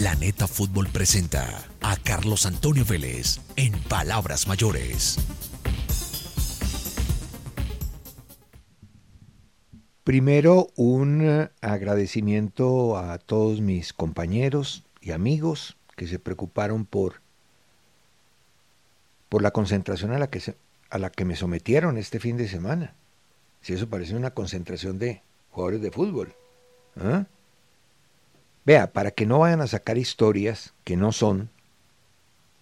Planeta Fútbol presenta a Carlos Antonio Vélez en Palabras Mayores. Primero, un agradecimiento a todos mis compañeros y amigos que se preocuparon por, por la concentración a la, que a la que me sometieron este fin de semana. Si eso parece una concentración de jugadores de fútbol. ¿ah? Vea, para que no vayan a sacar historias que no son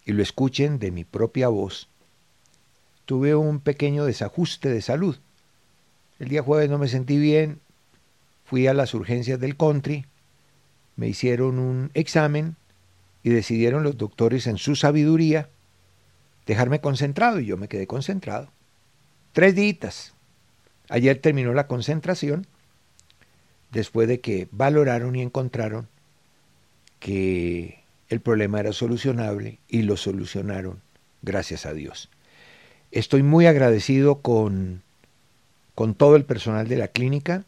y lo escuchen de mi propia voz, tuve un pequeño desajuste de salud. El día jueves no me sentí bien, fui a las urgencias del country, me hicieron un examen y decidieron los doctores en su sabiduría dejarme concentrado y yo me quedé concentrado. Tres días. Ayer terminó la concentración después de que valoraron y encontraron que el problema era solucionable y lo solucionaron, gracias a Dios. Estoy muy agradecido con con todo el personal de la clínica,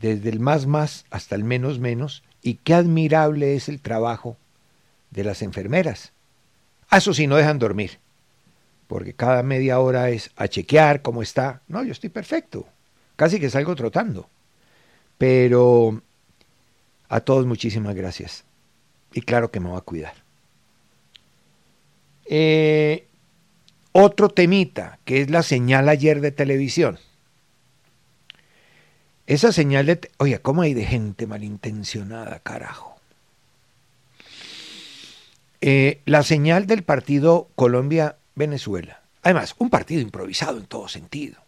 desde el más más hasta el menos menos, y qué admirable es el trabajo de las enfermeras. A eso sí, no dejan dormir, porque cada media hora es a chequear cómo está. No, yo estoy perfecto, casi que salgo trotando. Pero a todos muchísimas gracias. Y claro que me va a cuidar. Eh, otro temita, que es la señal ayer de televisión. Esa señal de... Oye, ¿cómo hay de gente malintencionada, carajo? Eh, la señal del partido Colombia-Venezuela. Además, un partido improvisado en todo sentido.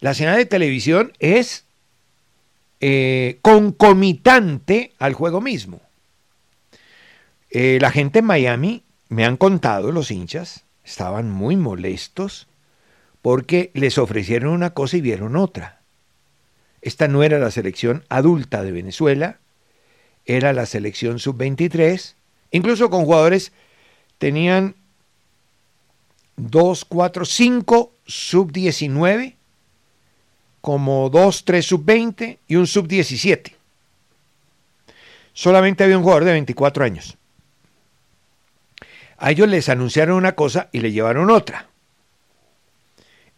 La señal de televisión es eh, concomitante al juego mismo. Eh, la gente en Miami, me han contado los hinchas, estaban muy molestos porque les ofrecieron una cosa y vieron otra. Esta no era la selección adulta de Venezuela, era la selección sub-23, incluso con jugadores tenían 2, 4, 5 sub-19, como 2, 3 sub-20 y un sub-17. Solamente había un jugador de 24 años. A ellos les anunciaron una cosa y le llevaron otra.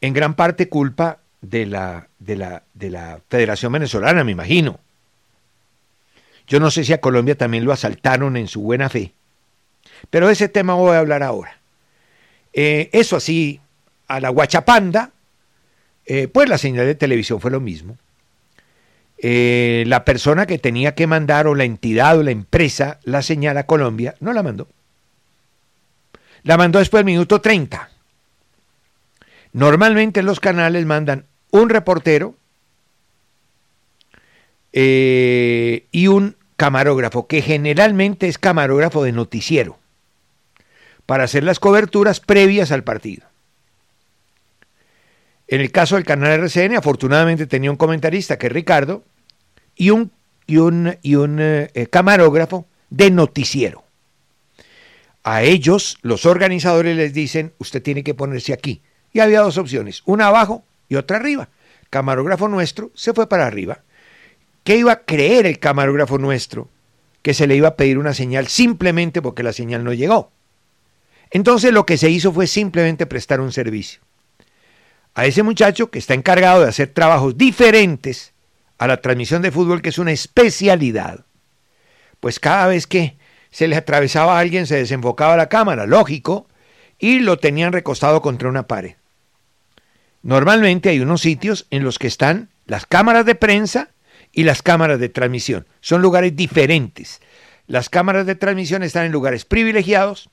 En gran parte culpa de la, de la, de la Federación Venezolana, me imagino. Yo no sé si a Colombia también lo asaltaron en su buena fe. Pero de ese tema voy a hablar ahora. Eh, eso así, a la guachapanda, eh, pues la señal de televisión fue lo mismo. Eh, la persona que tenía que mandar, o la entidad o la empresa, la señal a Colombia, no la mandó. La mandó después del minuto 30. Normalmente los canales mandan un reportero eh, y un camarógrafo, que generalmente es camarógrafo de noticiero, para hacer las coberturas previas al partido. En el caso del canal RCN, afortunadamente tenía un comentarista que es Ricardo y un, y un, y un eh, camarógrafo de noticiero. A ellos, los organizadores les dicen, usted tiene que ponerse aquí. Y había dos opciones, una abajo y otra arriba. Camarógrafo nuestro se fue para arriba. ¿Qué iba a creer el camarógrafo nuestro? Que se le iba a pedir una señal simplemente porque la señal no llegó. Entonces lo que se hizo fue simplemente prestar un servicio. A ese muchacho que está encargado de hacer trabajos diferentes a la transmisión de fútbol, que es una especialidad, pues cada vez que se le atravesaba a alguien se desenfocaba la cámara, lógico, y lo tenían recostado contra una pared. Normalmente hay unos sitios en los que están las cámaras de prensa y las cámaras de transmisión. Son lugares diferentes. Las cámaras de transmisión están en lugares privilegiados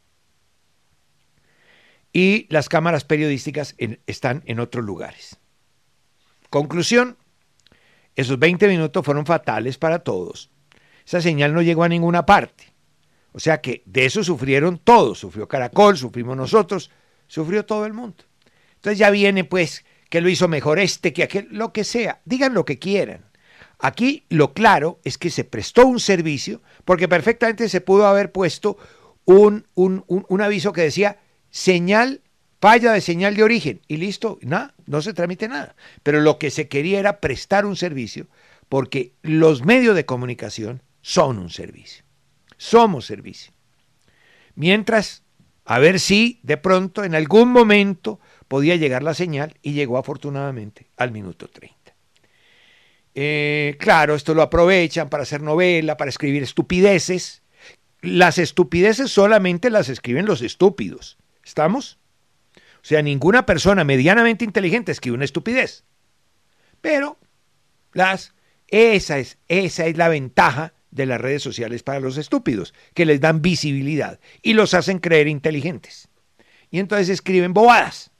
y las cámaras periodísticas están en otros lugares. Conclusión, esos 20 minutos fueron fatales para todos. Esa señal no llegó a ninguna parte. O sea que de eso sufrieron todos. Sufrió Caracol, sufrimos nosotros, sufrió todo el mundo. Entonces ya viene pues que lo hizo mejor este que aquel, lo que sea, digan lo que quieran. Aquí lo claro es que se prestó un servicio porque perfectamente se pudo haber puesto un, un, un, aviso que decía señal, falla de señal de origen y listo, nada, no se tramite nada. Pero lo que se quería era prestar un servicio porque los medios de comunicación son un servicio. Somos servicio. Mientras, a ver si de pronto en algún momento podía llegar la señal y llegó afortunadamente al minuto 30. Eh, claro, esto lo aprovechan para hacer novela, para escribir estupideces. Las estupideces solamente las escriben los estúpidos. ¿Estamos? O sea, ninguna persona medianamente inteligente escribe una estupidez. Pero las esa es esa es la ventaja de las redes sociales para los estúpidos, que les dan visibilidad y los hacen creer inteligentes. Y entonces escriben bobadas.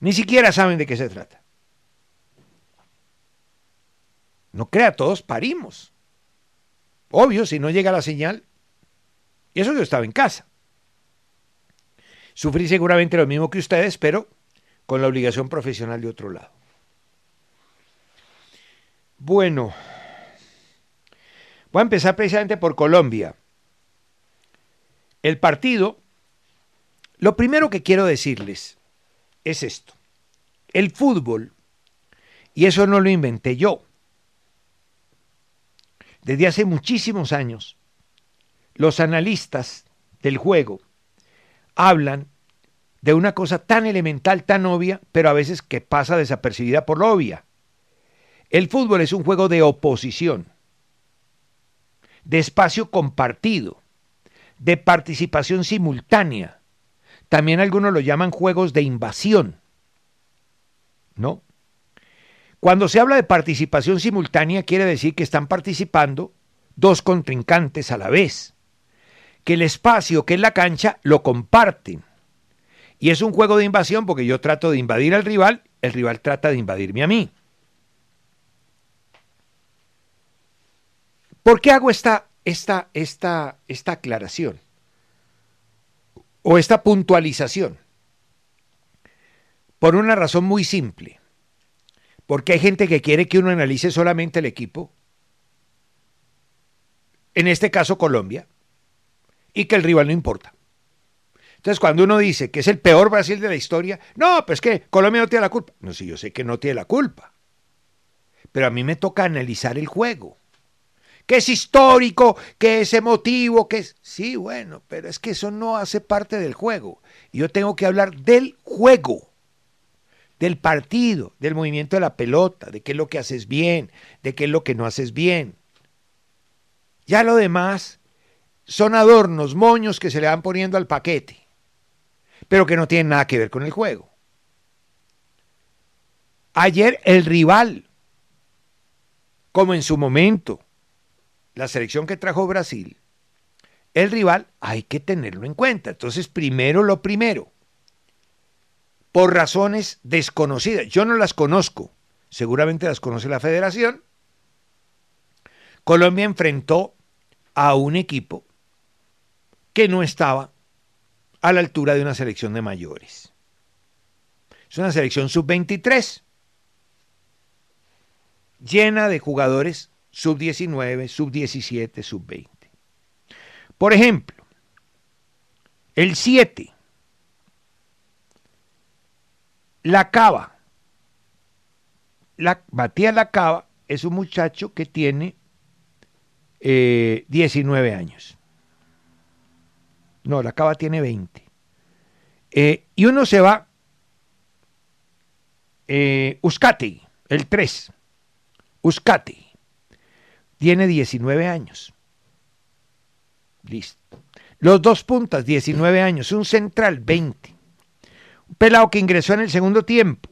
Ni siquiera saben de qué se trata. No crea, todos parimos. Obvio, si no llega la señal. Y eso yo estaba en casa. Sufrí seguramente lo mismo que ustedes, pero con la obligación profesional de otro lado. Bueno, voy a empezar precisamente por Colombia. El partido, lo primero que quiero decirles es esto. El fútbol, y eso no lo inventé yo, desde hace muchísimos años, los analistas del juego hablan de una cosa tan elemental, tan obvia, pero a veces que pasa desapercibida por lo obvia. El fútbol es un juego de oposición, de espacio compartido, de participación simultánea. También algunos lo llaman juegos de invasión. ¿No? Cuando se habla de participación simultánea quiere decir que están participando dos contrincantes a la vez, que el espacio que es la cancha lo comparten. Y es un juego de invasión porque yo trato de invadir al rival, el rival trata de invadirme a mí. ¿Por qué hago esta, esta, esta, esta aclaración? O esta puntualización. Por una razón muy simple. Porque hay gente que quiere que uno analice solamente el equipo, en este caso Colombia, y que el rival no importa. Entonces, cuando uno dice que es el peor Brasil de la historia, no, pues que Colombia no tiene la culpa. No, sí, yo sé que no tiene la culpa. Pero a mí me toca analizar el juego. Que es histórico, que es emotivo, que es... Sí, bueno, pero es que eso no hace parte del juego. Yo tengo que hablar del juego del partido, del movimiento de la pelota, de qué es lo que haces bien, de qué es lo que no haces bien. Ya lo demás son adornos, moños que se le van poniendo al paquete, pero que no tienen nada que ver con el juego. Ayer el rival, como en su momento, la selección que trajo Brasil, el rival hay que tenerlo en cuenta. Entonces, primero lo primero por razones desconocidas. Yo no las conozco, seguramente las conoce la federación. Colombia enfrentó a un equipo que no estaba a la altura de una selección de mayores. Es una selección sub-23, llena de jugadores sub-19, sub-17, sub-20. Por ejemplo, el 7 la Cava. La, Matías La Cava es un muchacho que tiene 19 eh, años. No, la Cava tiene 20. Eh, y uno se va, eh, Uscati, el 3. Uscati. Tiene 19 años. Listo. Los dos puntas, 19 años. Un central, 20. Un pelado que ingresó en el segundo tiempo.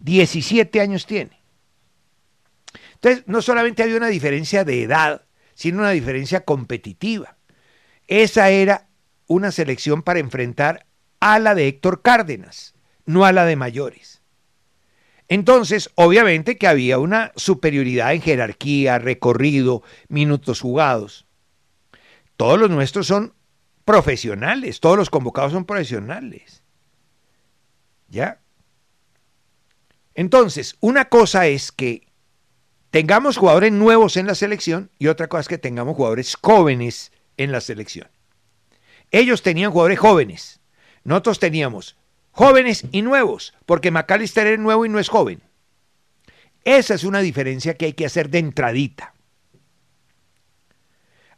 17 años tiene. Entonces, no solamente había una diferencia de edad, sino una diferencia competitiva. Esa era una selección para enfrentar a la de Héctor Cárdenas, no a la de mayores. Entonces, obviamente que había una superioridad en jerarquía, recorrido, minutos jugados. Todos los nuestros son profesionales, todos los convocados son profesionales. ¿Ya? Entonces, una cosa es que tengamos jugadores nuevos en la selección y otra cosa es que tengamos jugadores jóvenes en la selección. Ellos tenían jugadores jóvenes. Nosotros teníamos jóvenes y nuevos, porque McAllister es nuevo y no es joven. Esa es una diferencia que hay que hacer de entradita.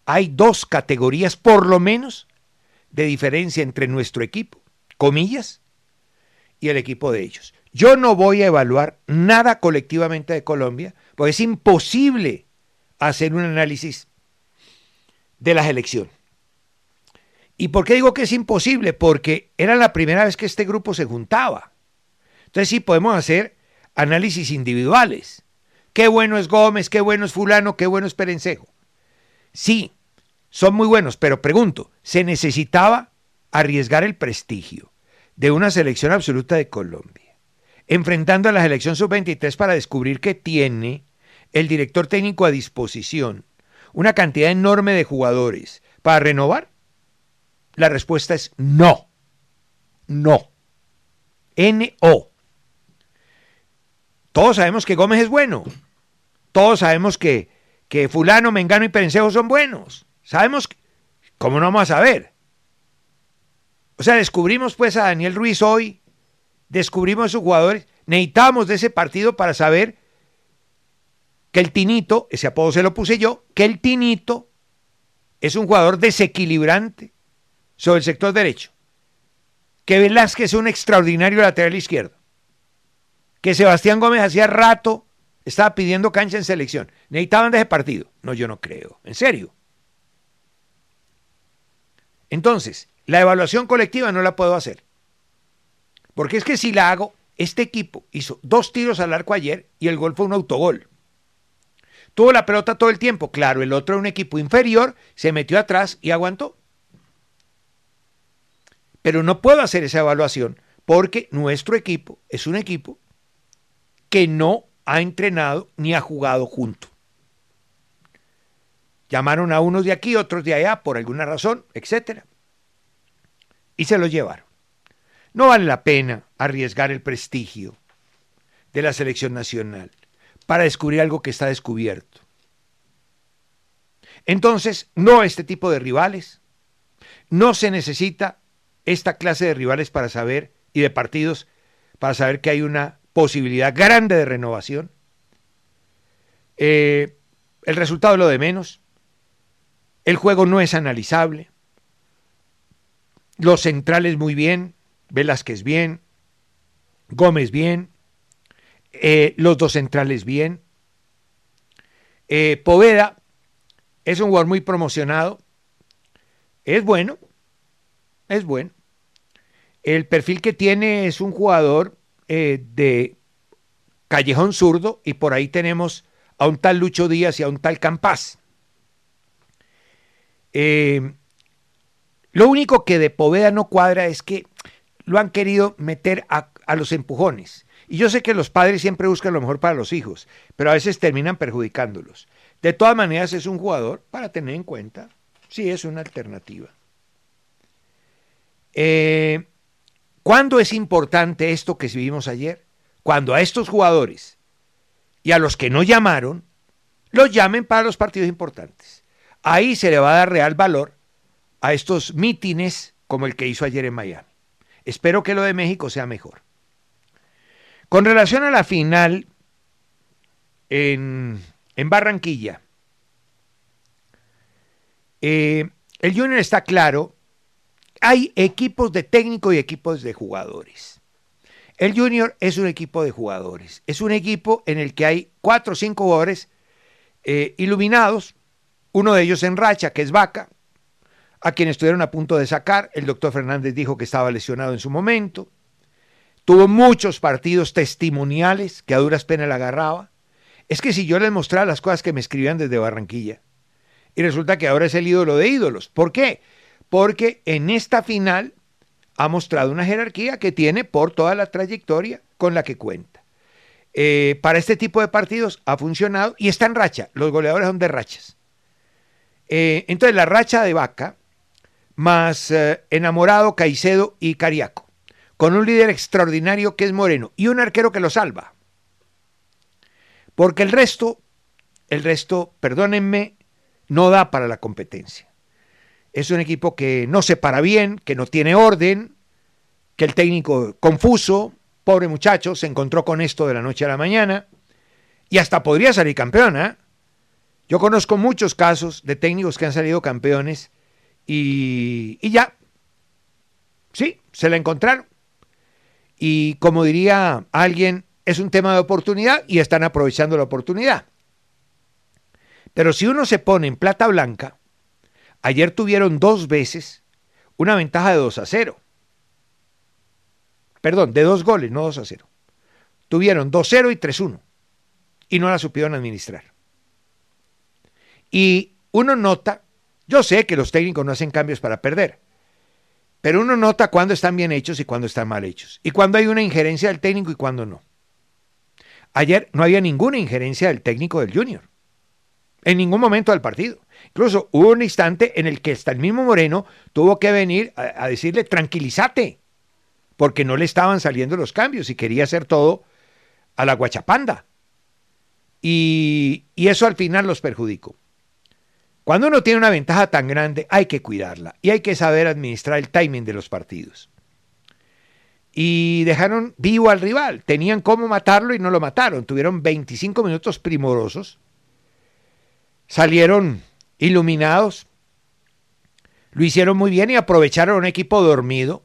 hay dos categorías por lo menos de diferencia entre nuestro equipo, comillas, y el equipo de ellos. Yo no voy a evaluar nada colectivamente de Colombia, porque es imposible hacer un análisis de las elecciones. ¿Y por qué digo que es imposible? Porque era la primera vez que este grupo se juntaba. Entonces sí podemos hacer análisis individuales. Qué bueno es Gómez, qué bueno es fulano, qué bueno es Perencejo. Sí, son muy buenos, pero pregunto, ¿se necesitaba arriesgar el prestigio de una selección absoluta de Colombia, enfrentando a la selección sub-23 para descubrir que tiene el director técnico a disposición una cantidad enorme de jugadores para renovar? La respuesta es no. No. N-O. Todos sabemos que Gómez es bueno. Todos sabemos que, que fulano, mengano y perencejo son buenos. Sabemos, ¿cómo no vamos a saber? O sea, descubrimos pues a Daniel Ruiz hoy, descubrimos a sus jugadores, necesitamos de ese partido para saber que el Tinito, ese apodo se lo puse yo, que el Tinito es un jugador desequilibrante sobre el sector derecho, que Velázquez es un extraordinario lateral izquierdo, que Sebastián Gómez hacía rato estaba pidiendo cancha en selección. ¿Necesitaban de ese partido? No, yo no creo. ¿En serio? Entonces, la evaluación colectiva no la puedo hacer. Porque es que si la hago, este equipo hizo dos tiros al arco ayer y el gol fue un autogol. Tuvo la pelota todo el tiempo. Claro, el otro, un equipo inferior, se metió atrás y aguantó. Pero no puedo hacer esa evaluación porque nuestro equipo es un equipo que no ha entrenado ni ha jugado junto. Llamaron a unos de aquí, otros de allá, por alguna razón, etc. Y se los llevaron. No vale la pena arriesgar el prestigio de la selección nacional para descubrir algo que está descubierto. Entonces, no este tipo de rivales. No se necesita esta clase de rivales para saber y de partidos para saber que hay una posibilidad grande de renovación. Eh, el resultado es lo de menos. El juego no es analizable. Los centrales muy bien. Velázquez bien. Gómez bien. Eh, los dos centrales bien. Eh, Poveda es un jugador muy promocionado. Es bueno. Es bueno. El perfil que tiene es un jugador eh, de Callejón Zurdo y por ahí tenemos a un tal Lucho Díaz y a un tal Campás. Eh, lo único que de Poveda no cuadra es que lo han querido meter a, a, los empujones. Y yo sé que los padres siempre buscan lo mejor para los hijos, pero a veces terminan perjudicándolos. De todas maneras es un jugador para tener en cuenta. Sí, es una alternativa. Eh, ¿Cuándo es importante esto que vimos ayer? Cuando a estos jugadores y a los que no llamaron, los llamen para los partidos importantes. Ahí se le va a dar real valor a estos mítines como el que hizo ayer en Miami. Espero que lo de México sea mejor. Con relación a la final en, en Barranquilla, eh, el Junior está claro hay equipos de técnico y equipos de jugadores. El Junior es un equipo de jugadores. Es un equipo en el que hay cuatro o cinco jugadores eh, iluminados. Uno de ellos en racha, que es Vaca, a quien estuvieron a punto de sacar. El doctor Fernández dijo que estaba lesionado en su momento. Tuvo muchos partidos testimoniales que a duras penas le agarraba. Es que si yo les mostrara las cosas que me escribían desde Barranquilla, y resulta que ahora es el ídolo de ídolos. ¿Por qué? Porque en esta final ha mostrado una jerarquía que tiene por toda la trayectoria con la que cuenta. Eh, para este tipo de partidos ha funcionado y está en racha. Los goleadores son de rachas. Eh, entonces la racha de Vaca, más eh, enamorado Caicedo y Cariaco, con un líder extraordinario que es Moreno y un arquero que lo salva. Porque el resto, el resto, perdónenme, no da para la competencia. Es un equipo que no se para bien, que no tiene orden, que el técnico confuso, pobre muchacho, se encontró con esto de la noche a la mañana y hasta podría salir campeona. Yo conozco muchos casos de técnicos que han salido campeones y, y ya, sí, se la encontraron. Y como diría alguien, es un tema de oportunidad y están aprovechando la oportunidad. Pero si uno se pone en plata blanca, ayer tuvieron dos veces una ventaja de 2 a 0. Perdón, de dos goles, no 2 a 0. Tuvieron 2-0 y 3-1 y no la supieron administrar. Y uno nota, yo sé que los técnicos no hacen cambios para perder, pero uno nota cuándo están bien hechos y cuándo están mal hechos, y cuándo hay una injerencia del técnico y cuándo no. Ayer no había ninguna injerencia del técnico del Junior, en ningún momento del partido. Incluso hubo un instante en el que hasta el mismo Moreno tuvo que venir a, decirle, tranquilízate, porque no le estaban saliendo los cambios y quería hacer todo a la guachapanda. Y, y eso al final los perjudicó. Cuando uno tiene una ventaja tan grande, hay que cuidarla y hay que saber administrar el timing de los partidos. Y dejaron vivo al rival. Tenían cómo matarlo y no lo mataron. Tuvieron 25 minutos primorosos. Salieron iluminados. Lo hicieron muy bien y aprovecharon un equipo dormido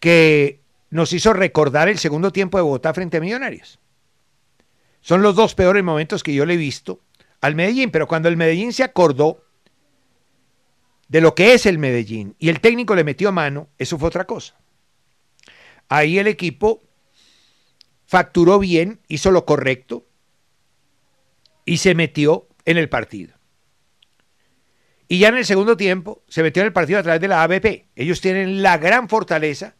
que nos hizo recordar el segundo tiempo de Bogotá frente a Millonarios. Son los dos peores momentos que yo le he visto al Medellín, pero cuando el Medellín se acordó de lo que es el Medellín y el técnico le metió mano, eso fue otra cosa. Ahí el equipo facturó bien, hizo lo correcto y se metió en el partido. Y ya en el segundo tiempo se metió en el partido a través de la ABP. Ellos tienen la gran fortaleza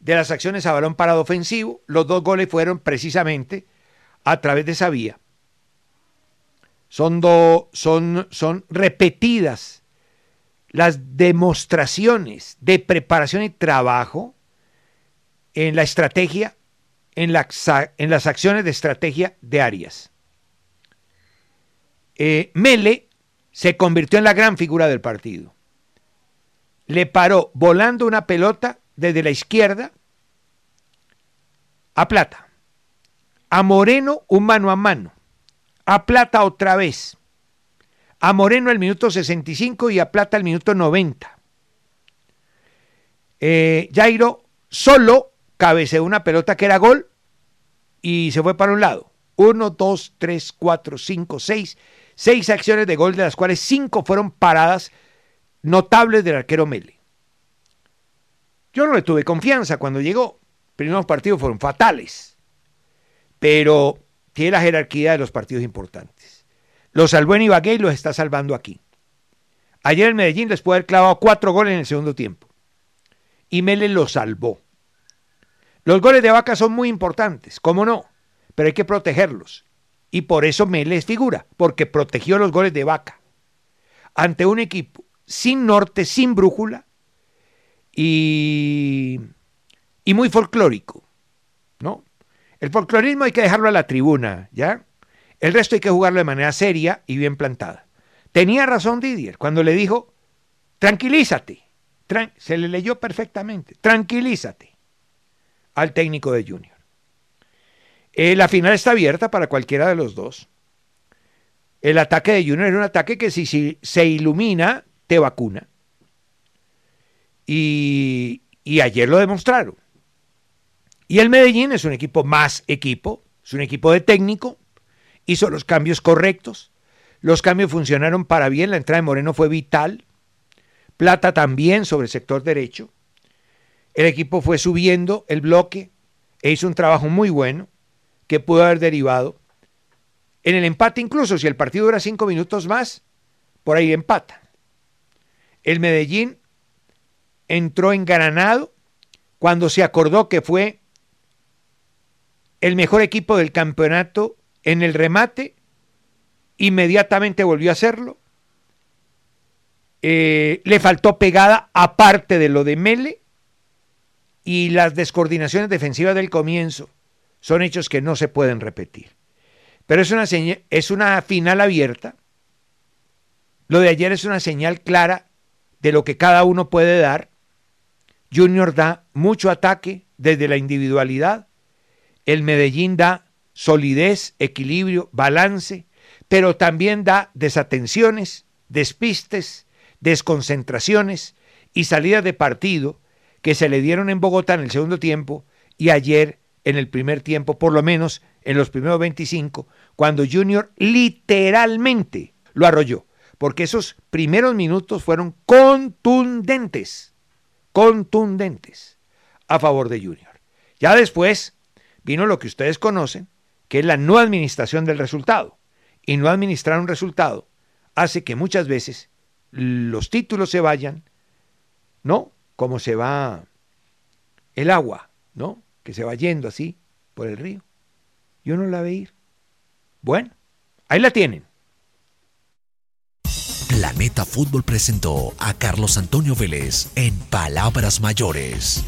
de las acciones a balón parado ofensivo. Los dos goles fueron precisamente a través de esa vía son, son, son repetidas las demostraciones de preparación y trabajo en la estrategia, en, la, en las acciones de estrategia de Arias. Eh, Mele se convirtió en la gran figura del partido. Le paró volando una pelota desde la izquierda a Plata. A Moreno un mano a mano a Plata otra vez. A Moreno el minuto 65 y a Plata el minuto 90. Eh, Jairo solo cabeceó una pelota que era gol y se fue para un lado. Uno, dos, tres, cuatro, cinco, seis. Seis acciones de gol, de las cuales cinco fueron paradas notables del arquero Mele. Yo no le tuve confianza cuando llegó. Primeros partidos fueron fatales. Pero tiene la jerarquía de los partidos importantes. Lo salvó en Ibagué y los está salvando aquí. Ayer el Medellín les puede haber clavado cuatro goles en el segundo tiempo. Y Mele lo salvó. Los goles de Vaca son muy importantes, ¿cómo no? Pero hay que protegerlos. Y por eso Mele es figura, porque protegió los goles de Vaca. Ante un equipo sin norte, sin brújula y, y muy folclórico, ¿no? El folclorismo hay que dejarlo a la tribuna, ¿ya? El resto hay que jugarlo de manera seria y bien plantada. Tenía razón Didier cuando le dijo, tranquilízate. se le leyó perfectamente, tranquilízate al técnico de Junior. Eh, la final está abierta para cualquiera de los dos. El ataque de Junior es un ataque que si, se ilumina, te vacuna. Y ayer lo demostraron. Y el Medellín es un equipo más equipo, es un equipo de técnico, hizo los cambios correctos, los cambios funcionaron para bien, la entrada de Moreno fue vital, Plata también sobre el sector derecho, el equipo fue subiendo el bloque e hizo un trabajo muy bueno que pudo haber derivado en el empate, incluso si el partido dura cinco minutos más, por ahí empata. El Medellín entró engranado cuando se acordó que fue el mejor equipo del campeonato en el remate, inmediatamente volvió a hacerlo. Eh, le faltó pegada aparte de lo de Mele y las descoordinaciones defensivas del comienzo son hechos que no se pueden repetir. Pero es una, es una final abierta. Lo de ayer es una señal clara de lo que cada uno puede dar. Junior da mucho ataque desde la individualidad el Medellín da solidez, equilibrio, balance, pero también da desatenciones, despistes, desconcentraciones y salidas de partido que se le dieron en Bogotá en el segundo tiempo y ayer en el primer tiempo, por lo menos en los primeros 25, cuando Junior literalmente lo arrolló, porque esos primeros minutos fueron contundentes, contundentes a favor de Junior. Ya después vino lo que ustedes conocen, que es la no administración del resultado. Y no administrar un resultado hace que muchas veces los títulos se vayan, ¿no? Como se va el agua, ¿no? Que se va yendo así por el río. Yo no la ve ir. Bueno, ahí la tienen. Planeta Fútbol presentó a Carlos Antonio Vélez en Palabras Mayores.